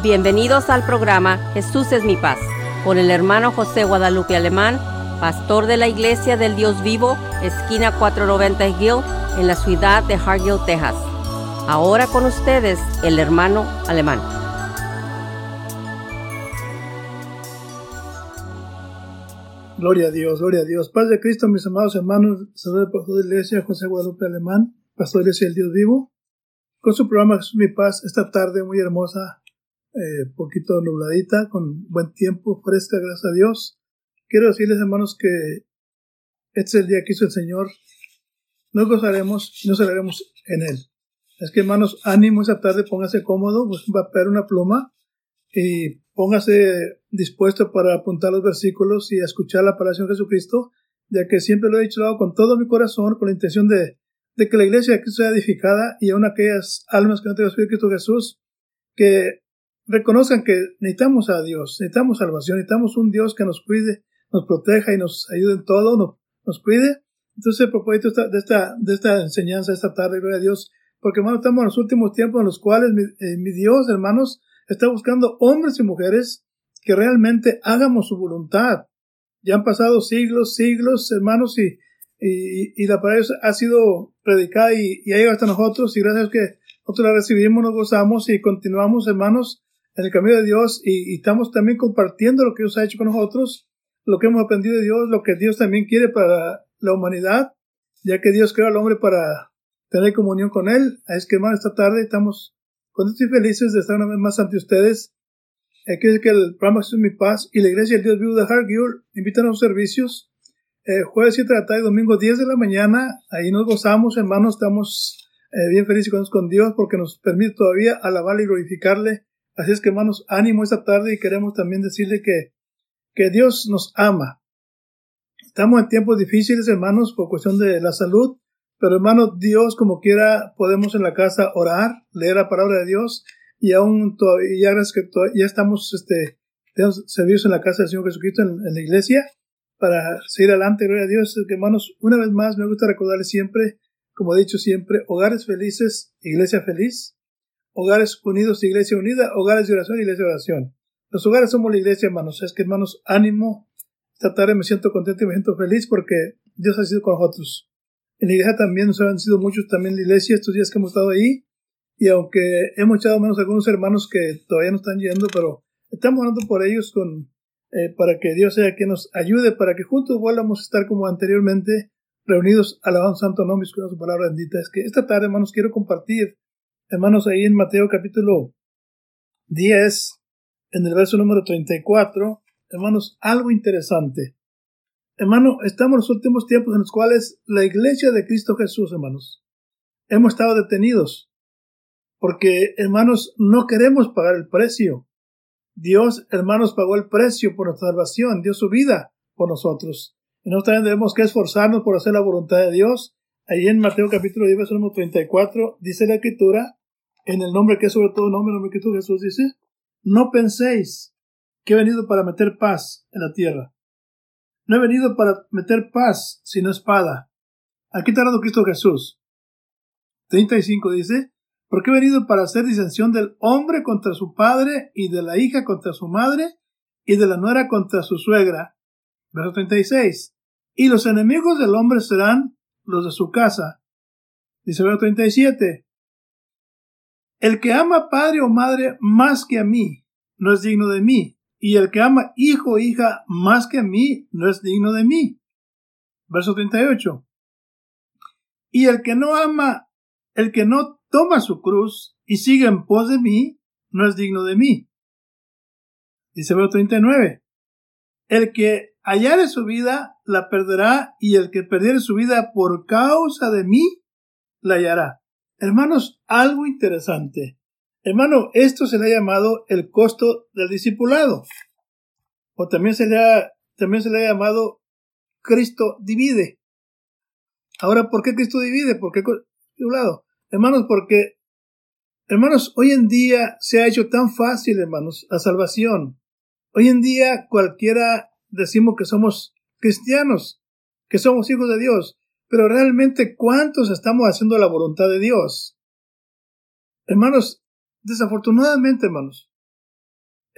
Bienvenidos al programa Jesús es mi paz con el hermano José Guadalupe Alemán, pastor de la Iglesia del Dios Vivo, esquina 490 Hill, en la ciudad de Hargill, Texas. Ahora con ustedes el hermano Alemán. Gloria a Dios, gloria a Dios. Paz de Cristo, mis amados hermanos, saludos pastor de la Iglesia José Guadalupe Alemán, pastor de la Iglesia del Dios Vivo, con su programa Jesús mi paz esta tarde muy hermosa eh, poquito nubladita, con buen tiempo, fresca, gracias a Dios. Quiero decirles, hermanos, que este es el día que hizo el Señor. Nos gozaremos y nos en Él. Es que, hermanos, ánimo esa tarde, póngase cómodo, pues un papel, una pluma y póngase dispuesto para apuntar los versículos y escuchar la palabra de Jesucristo, ya que siempre lo he dicho con todo mi corazón, con la intención de, de que la iglesia de Cristo sea edificada y aún aquellas almas que no tengan Cristo Jesús, que reconozcan que necesitamos a Dios, necesitamos salvación, necesitamos un Dios que nos cuide, nos proteja y nos ayude en todo, nos, nos cuide. Entonces, el propósito de esta, de esta enseñanza esta tarde, gloria a Dios, porque hermanos, estamos en los últimos tiempos en los cuales mi, eh, mi Dios, hermanos, está buscando hombres y mujeres que realmente hagamos su voluntad. Ya han pasado siglos, siglos, hermanos, y, y, y la palabra ha sido predicada y, y ha llegado hasta nosotros, y gracias a que nosotros la recibimos, nos gozamos y continuamos, hermanos, en el camino de Dios y, estamos también compartiendo lo que Dios ha hecho con nosotros, lo que hemos aprendido de Dios, lo que Dios también quiere para la humanidad, ya que Dios creó al hombre para tener comunión con Él. Es que, hermano, esta tarde estamos contentos y felices de estar una vez más ante ustedes. Aquí es que el programa es mi paz y la iglesia del Dios vivo de Hargill invitan a los servicios. Eh, jueves 7 de la tarde, domingo 10 de la mañana. Ahí nos gozamos, hermanos. Estamos eh, bien felices con Dios porque nos permite todavía alabarle y glorificarle Así es que hermanos, ánimo esta tarde y queremos también decirle que, que Dios nos ama. Estamos en tiempos difíciles, hermanos, por cuestión de la salud, pero hermanos, Dios como quiera podemos en la casa orar, leer la palabra de Dios y aún todavía, ya, estamos, este, tenemos servicios en la casa del Señor Jesucristo en, en la iglesia para seguir adelante, gloria a Dios. Hermanos, una vez más me gusta recordarles siempre, como he dicho siempre, hogares felices, iglesia feliz. Hogares Unidos, Iglesia Unida, Hogares de Oración, Iglesia de Oración. Los hogares somos la iglesia, hermanos. Es que, hermanos, ánimo. Esta tarde me siento contento y me siento feliz porque Dios ha sido con nosotros. En la iglesia también nos han sido muchos también la iglesia estos días que hemos estado ahí. Y aunque hemos echado menos algunos hermanos que todavía no están yendo, pero estamos orando por ellos con, eh, para que Dios sea quien nos ayude, para que juntos vuelvamos a estar como anteriormente, reunidos alabando santo nombre y su palabra bendita. Es que esta tarde, hermanos, quiero compartir Hermanos, ahí en Mateo capítulo 10, en el verso número 34, hermanos, algo interesante. Hermano, estamos en los últimos tiempos en los cuales la iglesia de Cristo Jesús, hermanos, hemos estado detenidos. Porque, hermanos, no queremos pagar el precio. Dios, hermanos, pagó el precio por nuestra salvación, dio su vida por nosotros. Y nosotros tenemos que esforzarnos por hacer la voluntad de Dios. Ahí en Mateo capítulo 10, verso número 34, dice la escritura, en el nombre que es sobre todo nombre, el nombre que tú Jesús dice, no penséis que he venido para meter paz en la tierra. No he venido para meter paz, sino espada. Aquí está hablando Cristo Jesús. 35 dice, porque he venido para hacer disensión del hombre contra su padre y de la hija contra su madre y de la nuera contra su suegra. Verso 36. Y los enemigos del hombre serán los de su casa. Dice verso 37. El que ama padre o madre más que a mí no es digno de mí, y el que ama hijo o hija más que a mí no es digno de mí. Verso 38. Y el que no ama, el que no toma su cruz y sigue en pos de mí, no es digno de mí. Dice verso 39. El que hallare su vida, la perderá, y el que perdiere su vida por causa de mí, la hallará. Hermanos, algo interesante. Hermano, esto se le ha llamado el costo del discipulado. O también se le ha, también se le ha llamado Cristo divide. Ahora, ¿por qué Cristo divide? ¿Por qué discipulado? Hermanos, porque, hermanos, hoy en día se ha hecho tan fácil, hermanos, la salvación. Hoy en día cualquiera decimos que somos cristianos, que somos hijos de Dios. Pero realmente, ¿cuántos estamos haciendo la voluntad de Dios? Hermanos, desafortunadamente, hermanos,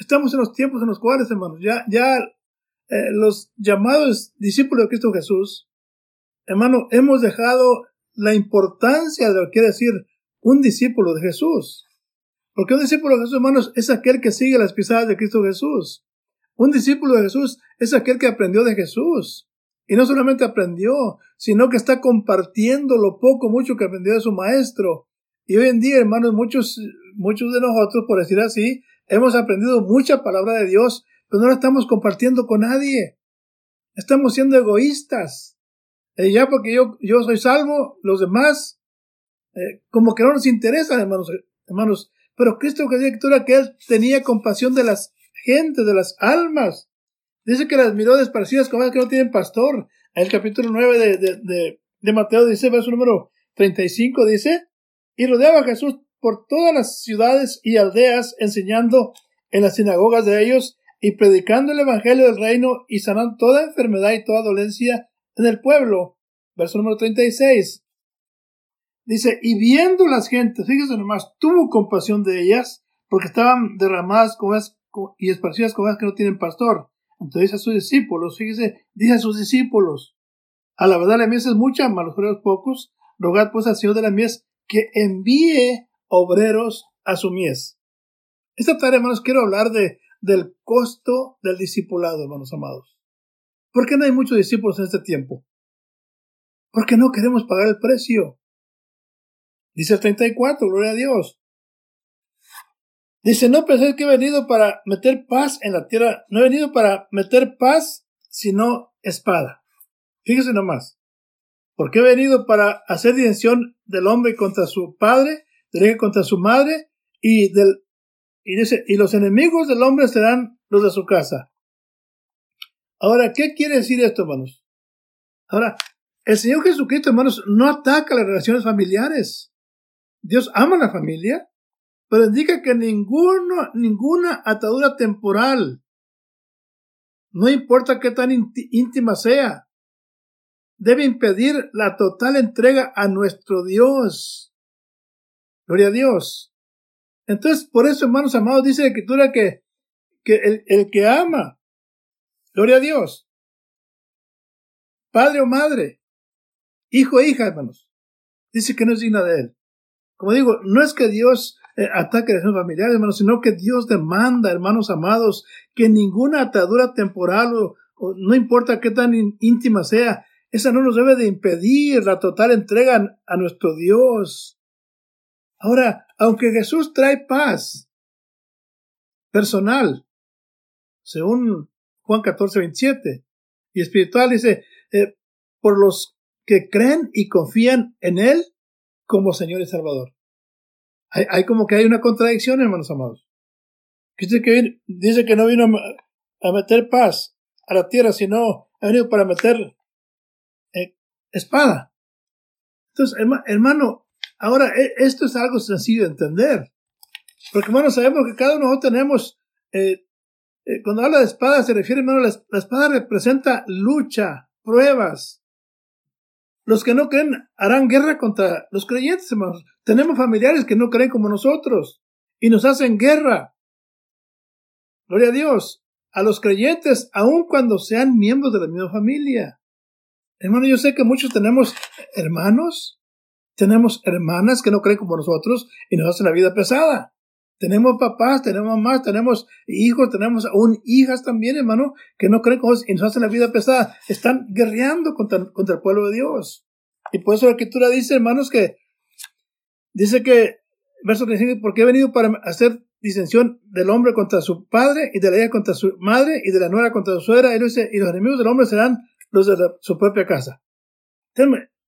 Estamos en los tiempos en los cuales, hermanos, ya, ya eh, los llamados discípulos de Cristo Jesús, hermano, hemos dejado la importancia de lo que quiere decir un discípulo de Jesús. Porque un discípulo de Jesús, hermanos, es aquel que sigue las pisadas de Cristo Jesús. Un discípulo de Jesús es aquel que aprendió de Jesús. Y no solamente aprendió, sino que está compartiendo lo poco, mucho que aprendió de su maestro. Y hoy en día, hermanos, muchos, muchos de nosotros, por decir así, hemos aprendido mucha palabra de Dios, pero no la estamos compartiendo con nadie. Estamos siendo egoístas. Y ya porque yo, yo soy salvo, los demás, eh, como que no nos interesa, hermanos, hermanos. Pero Cristo que que él tenía compasión de las gentes, de las almas. Dice que las miró desparcidas como que no tienen pastor. El capítulo 9 de, de, de, Mateo dice, verso número 35, dice, y rodeaba a Jesús por todas las ciudades y aldeas, enseñando en las sinagogas de ellos y predicando el evangelio del reino y sanando toda enfermedad y toda dolencia en el pueblo. Verso número 36. Dice, y viendo las gentes, fíjese nomás, tuvo compasión de ellas, porque estaban derramadas como y esparcidas como las que no tienen pastor. Entonces a sus discípulos, fíjese, dice a sus discípulos, a la verdad la mies es mucha, mas los pocos, rogad pues al Señor de la mies que envíe obreros a su mies. Esta tarde, hermanos, quiero hablar de, del costo del discipulado, hermanos amados. ¿Por qué no hay muchos discípulos en este tiempo? Porque no queremos pagar el precio. Dice el 34, gloria a Dios. Dice, no pensé que he venido para meter paz en la tierra. No he venido para meter paz, sino espada. Fíjese nomás. Porque he venido para hacer disensión del hombre contra su padre, del contra su madre, y del, y dice, y los enemigos del hombre serán los de su casa. Ahora, ¿qué quiere decir esto, hermanos? Ahora, el Señor Jesucristo, hermanos, no ataca las relaciones familiares. Dios ama a la familia, pero indica que ninguno, ninguna atadura temporal, no importa qué tan íntima sea, debe impedir la total entrega a nuestro Dios. Gloria a Dios. Entonces, por eso, hermanos amados, dice la Escritura que, que el, el que ama, gloria a Dios, padre o madre, hijo e hija, hermanos, dice que no es digna de él. Como digo, no es que Dios eh, ataque a las familiares, hermanos, sino que Dios demanda, hermanos amados, que ninguna atadura temporal o, no importa qué tan íntima sea, esa no nos debe de impedir la total entrega a nuestro Dios. Ahora, aunque Jesús trae paz personal, según Juan 14, 27, y espiritual, dice, eh, por los que creen y confían en Él como Señor y Salvador. Hay, como que hay una contradicción, hermanos amados. Dice que, dice que no vino a meter paz a la tierra, sino ha venido para meter eh, espada. Entonces, hermano, ahora e, esto es algo sencillo de entender. Porque, hermano, sabemos que cada uno tenemos, eh, eh, cuando habla de espada, se refiere, hermano, la, la espada representa lucha, pruebas, los que no creen harán guerra contra los creyentes, hermanos. Tenemos familiares que no creen como nosotros y nos hacen guerra. Gloria a Dios. A los creyentes, aun cuando sean miembros de la misma familia. Hermano, yo sé que muchos tenemos hermanos, tenemos hermanas que no creen como nosotros y nos hacen la vida pesada. Tenemos papás, tenemos mamás, tenemos hijos, tenemos aún hijas también, hermano, que no creen como y nos hacen la vida pesada. Están guerreando contra, contra el pueblo de Dios. Y por eso la escritura dice, hermanos, que dice que, verso 35, porque he venido para hacer disensión del hombre contra su padre y de la hija contra su madre y de la nuera contra su suegra. Y, dice, y los enemigos del hombre serán los de su propia casa.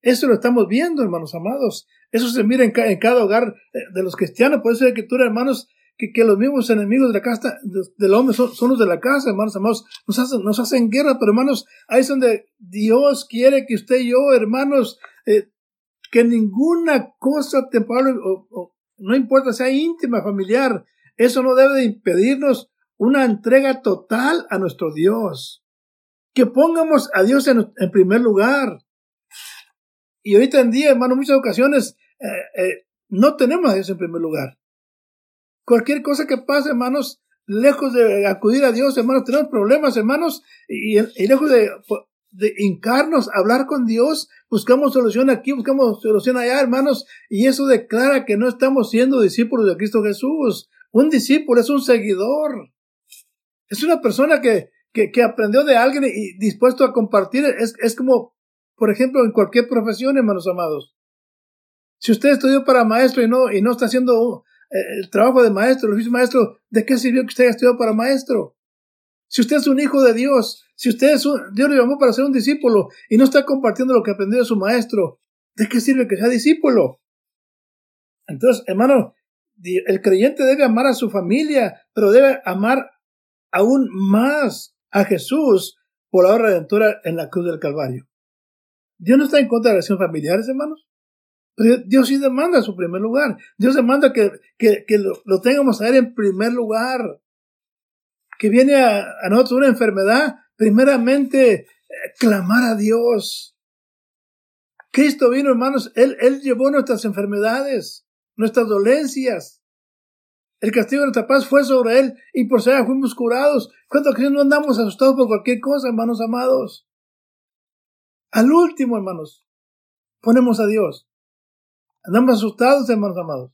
Eso lo estamos viendo, hermanos amados. Eso se mira en, cada hogar eh, de los cristianos. Por eso la escritura, hermanos, que, que, los mismos enemigos de la casa del hombre son, los de la casa, hermanos amados. Nos hacen, nos hacen guerra, pero hermanos, ahí es donde Dios quiere que usted y yo, hermanos, eh, que ninguna cosa temporal, o, no importa sea íntima, familiar, eso no debe de impedirnos una entrega total a nuestro Dios. Que pongamos a Dios en, primer lugar. Y ahorita en día, hermano, muchas ocasiones eh, eh, no tenemos a Dios en primer lugar. Cualquier cosa que pase, hermanos, lejos de acudir a Dios, hermanos, tenemos problemas, hermanos, y, lejos de, de hincarnos, hablar con Dios, buscamos solución aquí, buscamos solución allá, hermanos, y eso declara que no estamos siendo discípulos de Cristo Jesús. Un discípulo es un seguidor. Es una persona que, que, aprendió de alguien y dispuesto a compartir. Es, es como, por ejemplo, en cualquier profesión, hermanos amados. Si usted estudió para maestro y no, y no está haciendo eh, el trabajo de maestro, el oficio maestro, ¿de qué sirvió que usted haya estudiado para maestro? Si usted es un hijo de Dios, si usted es un, Dios lo llamó para ser un discípulo y no está compartiendo lo que aprendió de su maestro, ¿de qué sirve que sea discípulo? Entonces, hermano, el creyente debe amar a su familia, pero debe amar aún más a Jesús por la obra redentora en la cruz del Calvario. Dios no está en contra de las relaciones familiares, hermanos. Pero Dios sí demanda su primer lugar. Dios demanda que, que, lo, tengamos a Él en primer lugar. Que viene a, nosotros una enfermedad, primeramente eh, clamar a Dios. Cristo vino, hermanos, Él, Él llevó nuestras enfermedades, nuestras dolencias. El castigo de nuestra paz fue sobre Él y por ser fuimos curados. ¿Cuánto que no andamos asustados por cualquier cosa, hermanos amados? Al último, hermanos, ponemos a Dios. Andamos asustados, hermanos amados.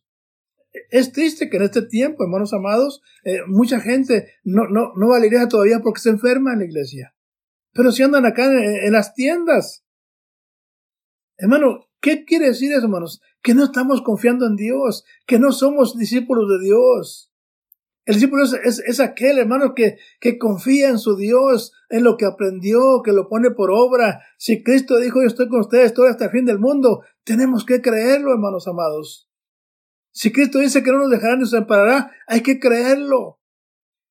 Es triste que en este tiempo, hermanos amados, eh, mucha gente no, no, no va a la iglesia todavía porque se enferma en la iglesia. Pero si andan acá en, las tiendas. Hermano, ¿qué quiere decir eso, hermanos? Que no estamos confiando en Dios, que no somos discípulos de Dios. El discípulo es, aquel hermano que, que, confía en su Dios, en lo que aprendió, que lo pone por obra. Si Cristo dijo, yo estoy con ustedes todo hasta el fin del mundo, tenemos que creerlo, hermanos amados. Si Cristo dice que no nos dejará ni nos amparará, hay que creerlo.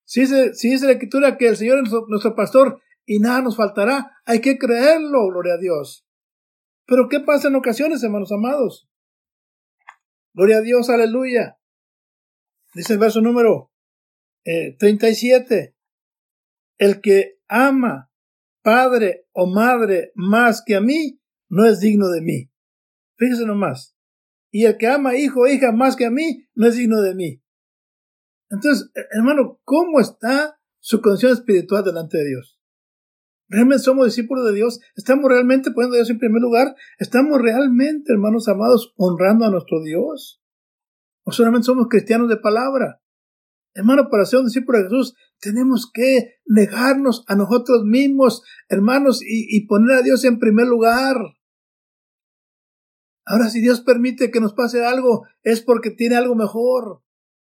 Si dice, la Escritura que el Señor es nuestro, pastor y nada nos faltará, hay que creerlo, gloria a Dios. Pero ¿qué pasa en ocasiones, hermanos amados? Gloria a Dios, aleluya. Dice el verso número 37. Eh, el que ama padre o madre más que a mí, no es digno de mí. Fíjese nomás. Y el que ama hijo o hija más que a mí, no es digno de mí. Entonces, eh, hermano, ¿cómo está su condición espiritual delante de Dios? ¿Realmente somos discípulos de Dios? ¿Estamos realmente poniendo a Dios en primer lugar? ¿Estamos realmente, hermanos amados, honrando a nuestro Dios? ¿O solamente somos cristianos de palabra? Hermano, para ser un discípulo de Jesús, tenemos que negarnos a nosotros mismos, hermanos, y, poner a Dios en primer lugar. Ahora, si Dios permite que nos pase algo, es porque tiene algo mejor.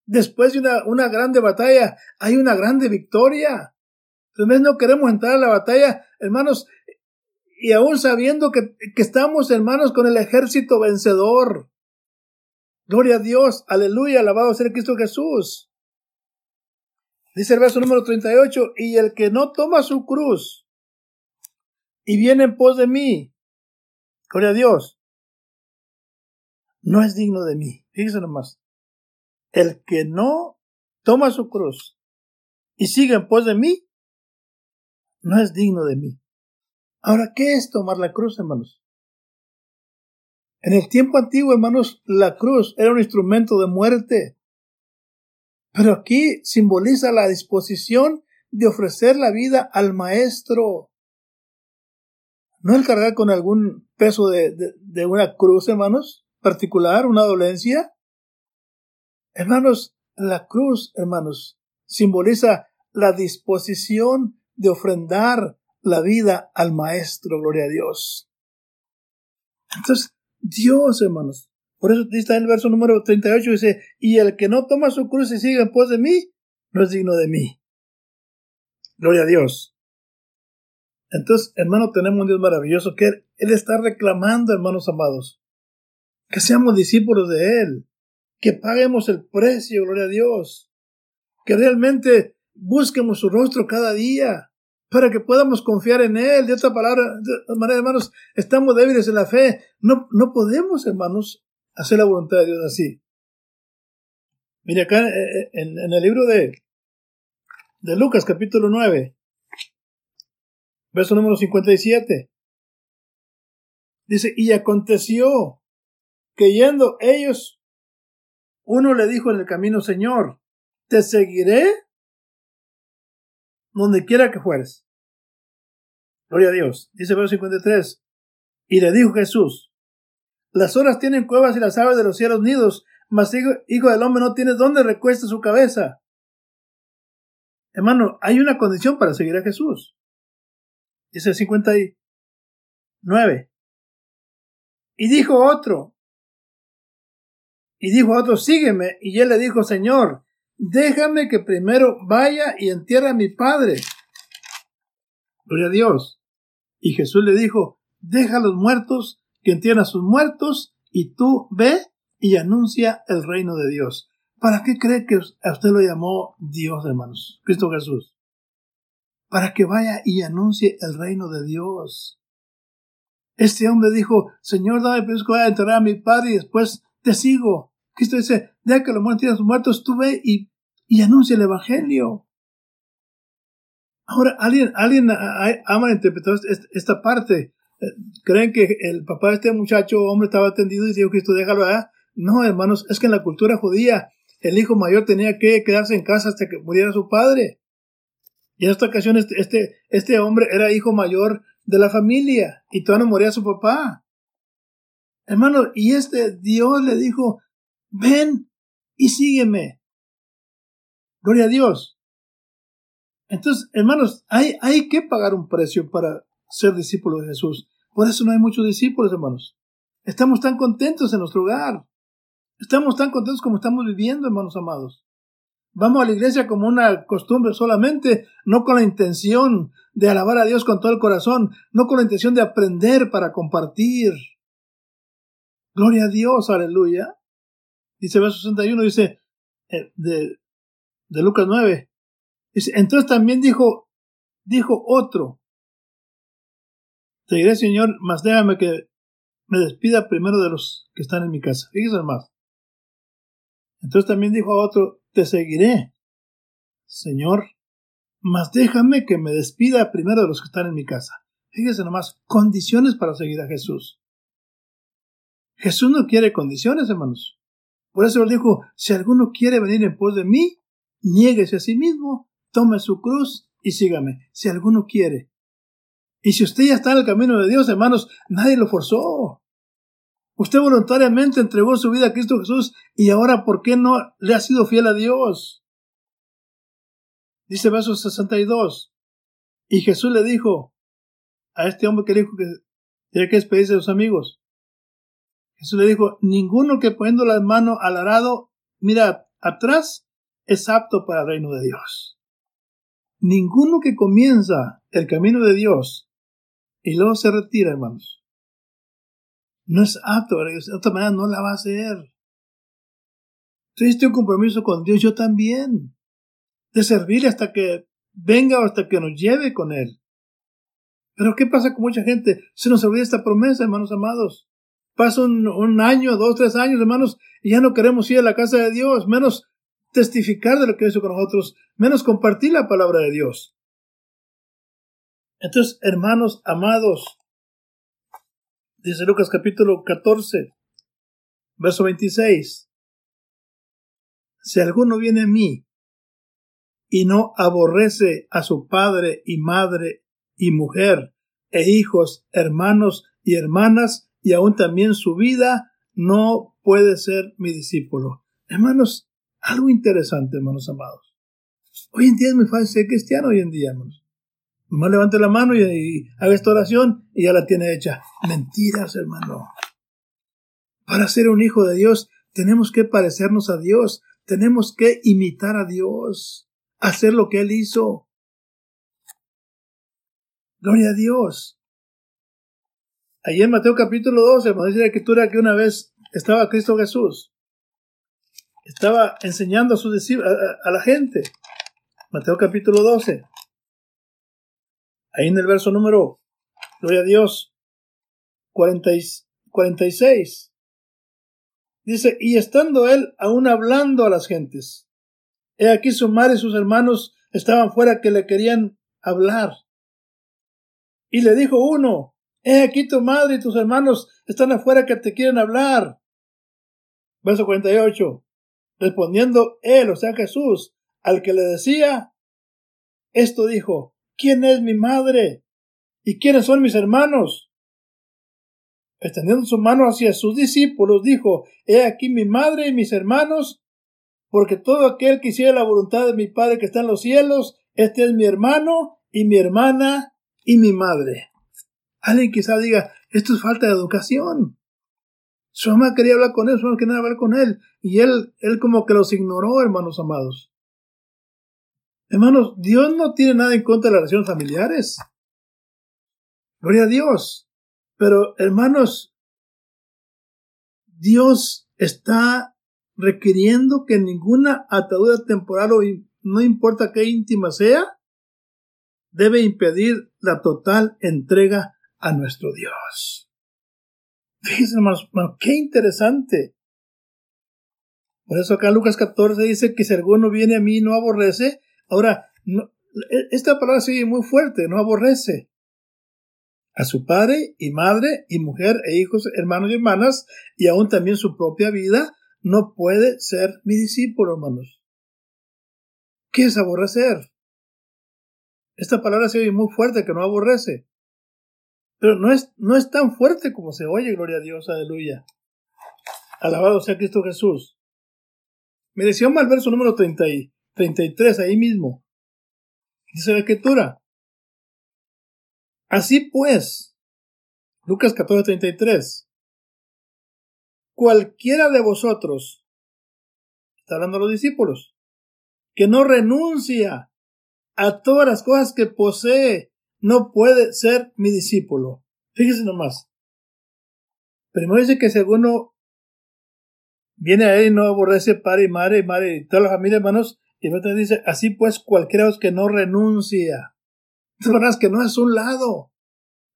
Después de una, una grande batalla, hay una grande victoria. Entonces no queremos entrar a la batalla, hermanos, y aún sabiendo que, que estamos, hermanos, con el ejército vencedor. Gloria a Dios, aleluya, alabado sea Cristo Jesús. Dice el verso número 38, y el que no toma su cruz y viene en pos de mí, gloria a Dios, no es digno de mí. Fíjese nomás. El que no toma su cruz y sigue en pos de mí, no es digno de mí. Ahora, ¿qué es tomar la cruz, hermanos? En el tiempo antiguo, hermanos, la cruz era un instrumento de muerte. Pero aquí simboliza la disposición de ofrecer la vida al maestro. No el cargar con algún peso de, de, una cruz, hermanos, particular, una dolencia. Hermanos, la cruz, hermanos, simboliza la disposición de ofrendar la vida al Maestro, gloria a Dios. Entonces, Dios, hermanos, por eso está en el verso número 38, dice, y el que no toma su cruz y sigue en pos de mí, no es digno de mí. Gloria a Dios. Entonces, hermano, tenemos un Dios maravilloso que Él está reclamando, hermanos amados, que seamos discípulos de Él, que paguemos el precio, gloria a Dios, que realmente busquemos su rostro cada día, para que podamos confiar en Él. De esta palabra, de manera, hermanos, estamos débiles en la fe. No, no podemos, hermanos, hacer la voluntad de Dios así. Mire acá eh, eh, en, el libro de, de Lucas capítulo 9, verso número 57. Dice, y aconteció que yendo ellos, uno le dijo en el camino, Señor, ¿te seguiré donde quiera que fueres. Gloria a Dios. Dice verso 53. Y le dijo Jesús, las horas tienen cuevas y las aves de los cielos nidos, mas hijo, hijo del hombre no tiene dónde recueste su cabeza. Hermano, hay una condición para seguir a Jesús. Dice 59. Y dijo otro, y dijo otro, sígueme. Y él le dijo, Señor, déjame que primero vaya y entierre a mi padre. Gloria a Dios. Y Jesús le dijo, deja a los muertos que entierren a sus muertos y tú ve y anuncia el reino de Dios. ¿Para qué cree que a usted lo llamó Dios, hermanos? Cristo Jesús. Para que vaya y anuncie el reino de Dios. Este hombre dijo, Señor, dame permiso que vaya a enterrar a mi padre y después te sigo. Cristo dice, deja que los muertos sus muertos, tú ve y, y anuncia el Evangelio. Ahora, alguien, alguien ha malinterpretado esta parte. Eh, ¿Creen que el papá de este muchacho, hombre, estaba atendido y dijo, Cristo, déjalo allá? No, hermanos, es que en la cultura judía, el hijo mayor tenía que quedarse en casa hasta que muriera su padre. Y en esta ocasión, este, este, este hombre era hijo mayor de la familia y todavía no moría su papá. Hermano, y este Dios le dijo, ven y sígueme. Gloria a Dios. Entonces, hermanos, hay, hay que pagar un precio para ser discípulos de Jesús. Por eso no hay muchos discípulos, hermanos. Estamos tan contentos en nuestro hogar. Estamos tan contentos como estamos viviendo, hermanos amados. Vamos a la iglesia como una costumbre solamente, no con la intención de alabar a Dios con todo el corazón, no con la intención de aprender para compartir. Gloria a Dios, aleluya. Dice verso 61, dice eh, de, de Lucas 9. Dice, entonces también dijo, dijo otro, te diré, Señor, mas déjame que me despida primero de los que están en mi casa. Fíjese más. Entonces también dijo a otro, te seguiré, Señor, mas déjame que me despida primero de los que están en mi casa. Fíjese nomás, condiciones para seguir a Jesús. Jesús no quiere condiciones, hermanos. Por eso él dijo, si alguno quiere venir en pos de mí, niéguese a sí mismo, tome su cruz y sígame. Si alguno quiere. Y si usted ya está en el camino de Dios, hermanos, nadie lo forzó. Usted voluntariamente entregó su vida a Cristo Jesús y ahora, ¿por qué no le ha sido fiel a Dios? Dice verso 62. Y Jesús le dijo a este hombre que dijo que tenía que despedirse de sus amigos. Jesús le dijo, ninguno que poniendo las manos al arado, mira atrás, es apto para el reino de Dios. Ninguno que comienza el camino de Dios y luego se retira, hermanos, no es apto, de otra manera no la va a hacer. Entonces, este un compromiso con Dios, yo también, de servir hasta que venga o hasta que nos lleve con Él. Pero ¿qué pasa con mucha gente? Se nos olvida esta promesa, hermanos amados. Pasa un, un, año, dos, tres años, hermanos, y ya no queremos ir a la casa de Dios, menos testificar de lo que hizo con nosotros, menos compartir la palabra de Dios. Entonces, hermanos amados, Dice Lucas capítulo 14, verso 26. Si alguno viene a mí y no aborrece a su padre y madre y mujer e hijos, hermanos y hermanas y aún también su vida, no puede ser mi discípulo. Hermanos, algo interesante, hermanos amados. Hoy en día es muy fácil ser cristiano hoy en día, hermanos. Nomás levante la mano y, haga esta oración y ya la tiene hecha. Mentiras, hermano. Para ser un hijo de Dios tenemos que parecernos a Dios, tenemos que imitar a Dios, hacer lo que Él hizo. Gloria a Dios. Allí en Mateo capítulo 12, nos dice la escritura que una vez estaba Cristo Jesús. Estaba enseñando a, su a la gente. Mateo capítulo 12. Ahí en el verso número, gloria a Dios, 46. Dice, y estando él aún hablando a las gentes, he aquí su madre y sus hermanos estaban fuera que le querían hablar. Y le dijo uno, he aquí tu madre y tus hermanos están afuera que te quieren hablar. Verso 48. Respondiendo él, o sea Jesús, al que le decía, esto dijo, ¿quién es mi madre? ¿Y quiénes son mis hermanos? Extendiendo su mano hacia sus discípulos, dijo, He aquí mi madre y mis hermanos, porque todo aquel que hiciera la voluntad de mi Padre que está en los cielos, este es mi hermano y mi hermana y mi madre. Alguien quizá diga, esto es falta de educación. Su mamá quería hablar con él, su mamá quería hablar con él, y él, él como que los ignoró, hermanos amados. Hermanos, Dios no tiene nada en contra de las relaciones familiares. Gloria a Dios. Pero, hermanos, Dios está requiriendo que ninguna atadura temporal o no importa qué íntima sea, debe impedir la total entrega a nuestro Dios. Fíjense, hermanos, qué interesante. Por eso acá Lucas 14 dice que si alguno viene a mí no aborrece, ahora, esta palabra sigue muy fuerte, no aborrece. A su padre y madre y mujer e hijos, hermanos y hermanas, y aún también su propia vida, no puede ser mi discípulo, hermanos. ¿Qué es aborrecer? Esta palabra se oye muy fuerte, que no aborrece. Pero no es, no es tan fuerte como se oye, gloria a Dios, aleluya. Alabado sea Cristo Jesús. Me decía mal verso número 30 y 33, ahí mismo. Dice la escritura. Así pues, Lucas 14, 33. Cualquiera de vosotros, está hablando a los discípulos, que no renuncia a todas las cosas que posee, no puede ser mi discípulo. Fíjese nomás. Primero dice que si alguno viene a él y no aborrece padre y madre y madre y toda la familia, hermanos, y luego dice, así pues cualquiera que no renuncia. Es verdad que no es un lado.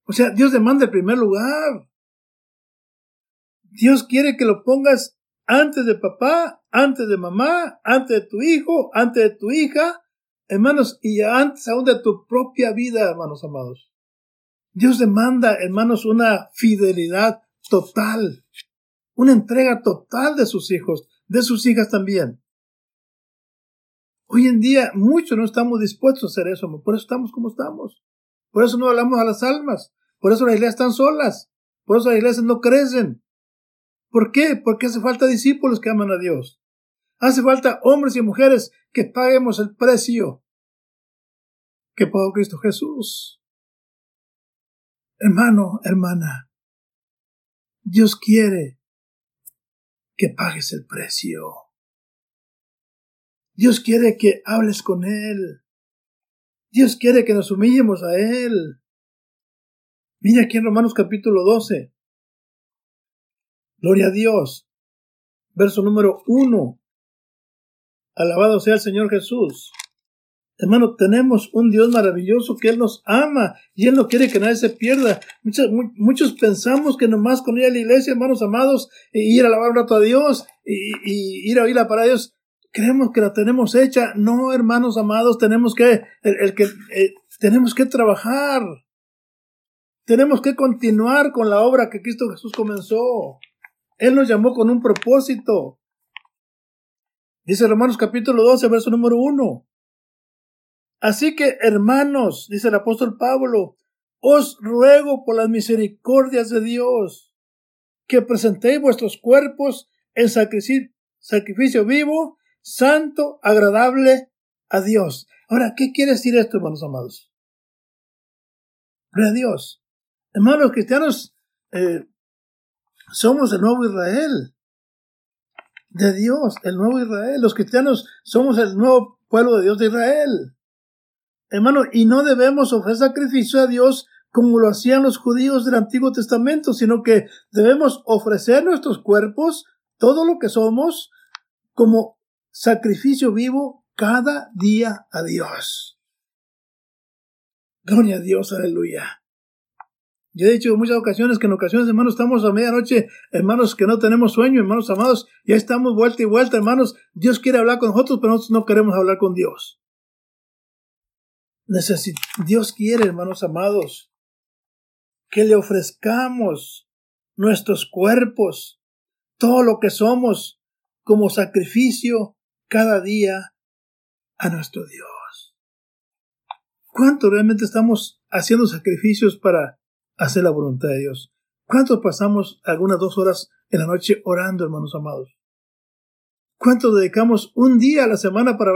O sea, Dios demanda el primer lugar. Dios quiere que lo pongas antes de papá, antes de mamá, antes de tu hijo, antes de tu hija, hermanos, y antes aún de tu propia vida, hermanos amados. Dios demanda, hermanos, una fidelidad total, una entrega total de sus hijos, de sus hijas también. Hoy en día muchos no estamos dispuestos a hacer eso, por eso estamos como estamos. Por eso no hablamos a las almas, por eso las iglesias están solas, por eso las iglesias no crecen. ¿Por qué? Porque hace falta discípulos que aman a Dios. Hace falta hombres y mujeres que paguemos el precio que pagó Cristo Jesús. Hermano, hermana, Dios quiere que pagues el precio. Dios quiere que hables con Él. Dios quiere que nos humillemos a Él. Mira aquí en Romanos capítulo 12. Gloria a Dios. Verso número 1. Alabado sea el Señor Jesús. Hermano, tenemos un Dios maravilloso que Él nos ama y Él no quiere que nadie se pierda. Muchos, muchos pensamos que nomás con ir a la iglesia, hermanos amados, e ir a alabar un rato a Dios y, ir a oír la para Dios, creemos que la tenemos hecha. No, hermanos amados, tenemos que, el, que, eh, tenemos que trabajar. Tenemos que continuar con la obra que Cristo Jesús comenzó. Él nos llamó con un propósito. Dice Romanos capítulo 12, verso número 1. Así que, hermanos, dice el apóstol Pablo, os ruego por las misericordias de Dios que presentéis vuestros cuerpos en sacrificio vivo, santo, agradable a Dios. Ahora, ¿qué quiere decir esto, hermanos amados? Gloria a Dios. Hermanos cristianos, eh, somos el nuevo Israel. De Dios, el nuevo Israel. Los cristianos somos el nuevo pueblo de Dios de Israel. Hermano, y no debemos ofrecer sacrificio a Dios como lo hacían los judíos del Antiguo Testamento, sino que debemos ofrecer nuestros cuerpos, todo lo que somos, como sacrificio vivo cada día a Dios. Gloria a Dios, aleluya. Yo he dicho en muchas ocasiones que en ocasiones, hermanos, estamos a medianoche, hermanos, que no tenemos sueño, hermanos amados, ya estamos vuelta y vuelta, hermanos. Dios quiere hablar con nosotros, pero nosotros no queremos hablar con Dios. Dios quiere, hermanos amados, que le ofrezcamos nuestros cuerpos, todo lo que somos, como sacrificio cada día a nuestro Dios. ¿Cuánto realmente estamos haciendo sacrificios para hacer la voluntad de Dios? ¿Cuánto pasamos algunas dos horas en la noche orando, hermanos amados? ¿Cuánto dedicamos un día a la semana para,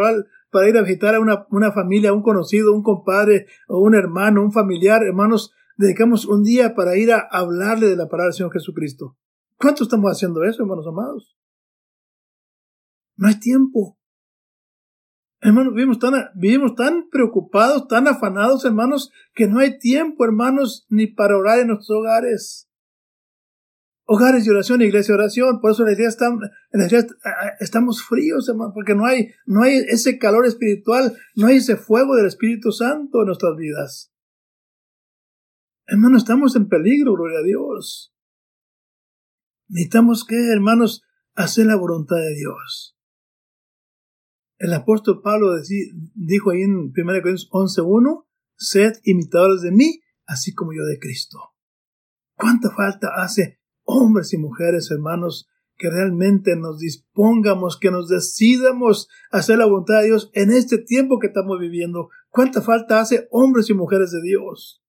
para ir a visitar a una, una familia, un conocido, un compadre o un hermano, un familiar? Hermanos, dedicamos un día para ir a hablarle de la palabra del Señor Jesucristo. ¿Cuánto estamos haciendo eso, hermanos amados? No hay tiempo. Hermanos, vivimos tan, vivimos tan preocupados, tan afanados, hermanos, que no hay tiempo, hermanos, ni para orar en nuestros hogares. Hogares de oración, iglesia de oración. Por eso en la iglesia, estamos, fríos, hermanos, porque no hay, no hay ese calor espiritual, no hay ese fuego del Espíritu Santo en nuestras vidas. Hermanos, estamos en peligro, gloria a Dios. Necesitamos que, hermanos, hacer la voluntad de Dios. El apóstol Pablo dijo ahí en 1 Corintios 11.1, sed imitadores de mí, así como yo de Cristo. ¿Cuánta falta hace hombres y mujeres, hermanos, que realmente nos dispongamos, que nos decidamos hacer la voluntad de Dios en este tiempo que estamos viviendo? ¿Cuánta falta hace hombres y mujeres de Dios?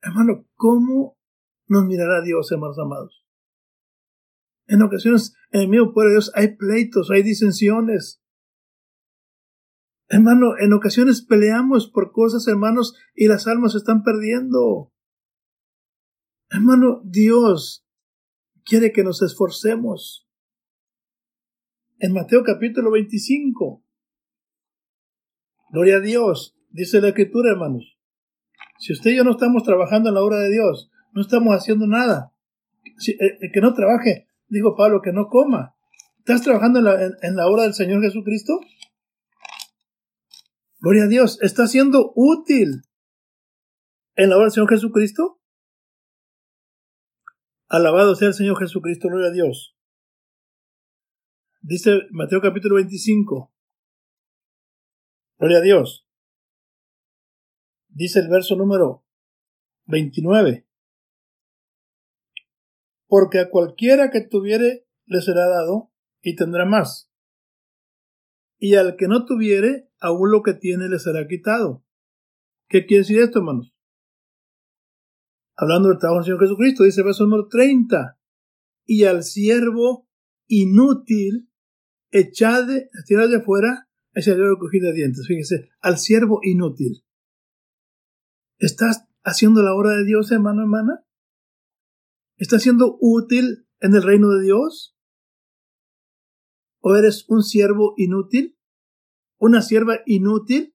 Hermano, ¿cómo nos mirará Dios, hermanos amados? En ocasiones, en el mismo pueblo de Dios hay pleitos, hay disensiones. Hermano, en ocasiones peleamos por cosas, hermanos, y las almas se están perdiendo. Hermano, Dios quiere que nos esforcemos. En Mateo capítulo 25. Gloria a Dios, dice la escritura, hermanos. Si usted y yo no estamos trabajando en la obra de Dios, no estamos haciendo nada. Si, eh, que no trabaje dijo Pablo, que no coma. ¿Estás trabajando en la, obra del Señor Jesucristo? Gloria a Dios, ¿está siendo útil en la obra del Señor Jesucristo? Alabado sea el Señor Jesucristo, gloria a Dios. Dice Mateo capítulo 25. Gloria a Dios. Dice el verso número 29 porque a cualquiera que tuviere le será dado y tendrá más. Y al que no tuviere, aún lo que tiene le será quitado. ¿Qué quiere decir esto, hermanos? Hablando del trabajo del Señor Jesucristo, dice verso número 30. Y al siervo inútil, echade, tierra de afuera, ese le recogido de dientes. Fíjese, al siervo inútil. ¿Estás haciendo la obra de Dios, hermano, hermana? ¿Estás siendo útil en el reino de Dios? ¿O eres un siervo inútil? ¿Una sierva inútil?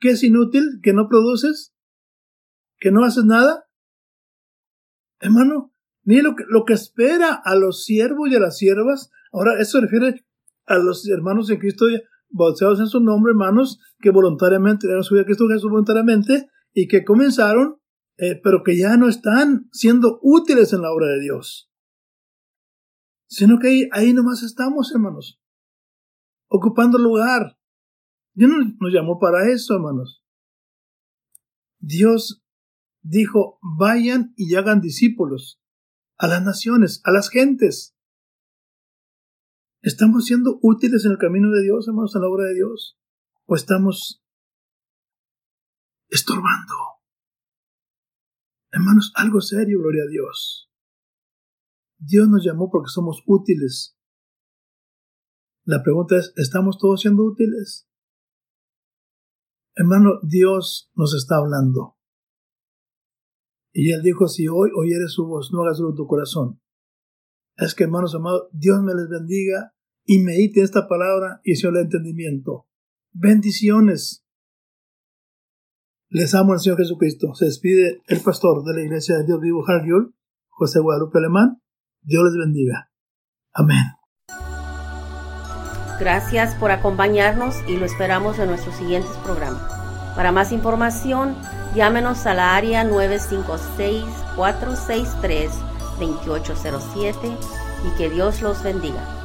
¿Qué es inútil? ¿Que no produces? ¿Que no haces nada? Hermano, ni lo que, lo que espera a los siervos y a las siervas, ahora eso refiere a los hermanos en Cristo bautizados en su nombre, hermanos, que voluntariamente dieron su vida a Cristo Jesús voluntariamente y que comenzaron eh, pero que ya no están siendo útiles en la obra de Dios. Sino que ahí, nomás estamos, hermanos, ocupando lugar. Dios nos llamó para eso, hermanos. Dios dijo, vayan y hagan discípulos a las naciones, a las gentes. ¿Estamos siendo útiles en el camino de Dios, hermanos, en la obra de Dios? ¿O estamos estorbando? Hermanos, algo serio, gloria a Dios. Dios nos llamó porque somos útiles. La pregunta es, ¿estamos todos siendo útiles? Hermano, Dios nos está hablando. Y Él dijo, si hoy oyeres su voz, no hagas tu corazón. Es que, hermanos amados, Dios me les bendiga y medite esta palabra y se el entendimiento. Bendiciones. Les amo al Señor Jesucristo. Se despide el pastor de la iglesia de Dios Vivo Hargiol, José Guadalupe Alemán. Dios les bendiga. Amén. Gracias por acompañarnos y lo esperamos en nuestros siguientes programas. Para más información, llámenos a la área 956-463-2807 y que Dios los bendiga.